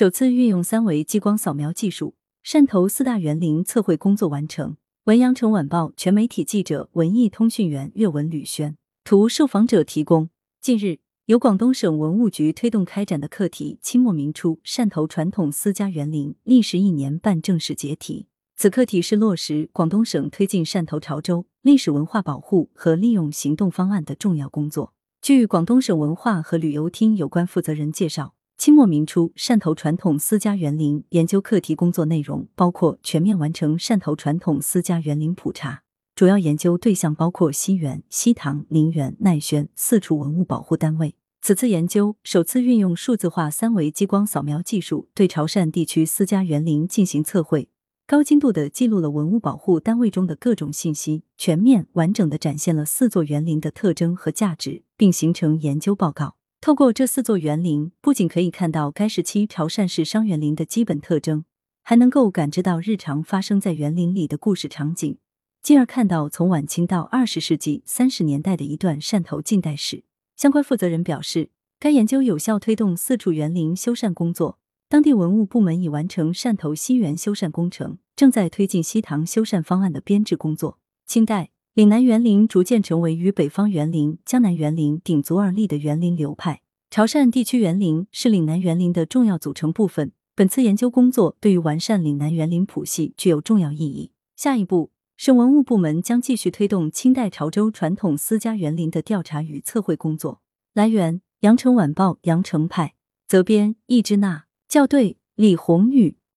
首次运用三维激光扫描技术，汕头四大园林测绘工作完成。文阳城晚报全媒体记者、文艺通讯员岳文吕轩，图受访者提供。近日，由广东省文物局推动开展的课题“清末明初汕头传统私家园林历时一年半”正式结题。此课题是落实广东省推进汕头潮州历史文化保护和利用行动方案的重要工作。据广东省文化和旅游厅有关负责人介绍。清末明初汕头传统私家园林研究课题工作内容包括全面完成汕头传统私家园林普查，主要研究对象包括西园、西塘、陵园、奈轩四处文物保护单位。此次研究首次运用数字化三维激光扫描技术，对潮汕地区私家园林进行测绘，高精度的记录了文物保护单位中的各种信息，全面完整的展现了四座园林的特征和价值，并形成研究报告。透过这四座园林，不仅可以看到该时期潮汕市商园林的基本特征，还能够感知到日常发生在园林里的故事场景，进而看到从晚清到二十世纪三十年代的一段汕头近代史。相关负责人表示，该研究有效推动四处园林修缮工作，当地文物部门已完成汕头西园修缮工程，正在推进西塘修缮方案的编制工作。清代。岭南园林逐渐成为与北方园林、江南园林鼎足而立的园林流派。潮汕地区园林是岭南园林的重要组成部分。本次研究工作对于完善岭南园林谱系具有重要意义。下一步，省文物部门将继续推动清代潮州传统私家园林的调查与测绘工作。来源：羊城晚报羊城派，责编：易之娜，校对：李红宇。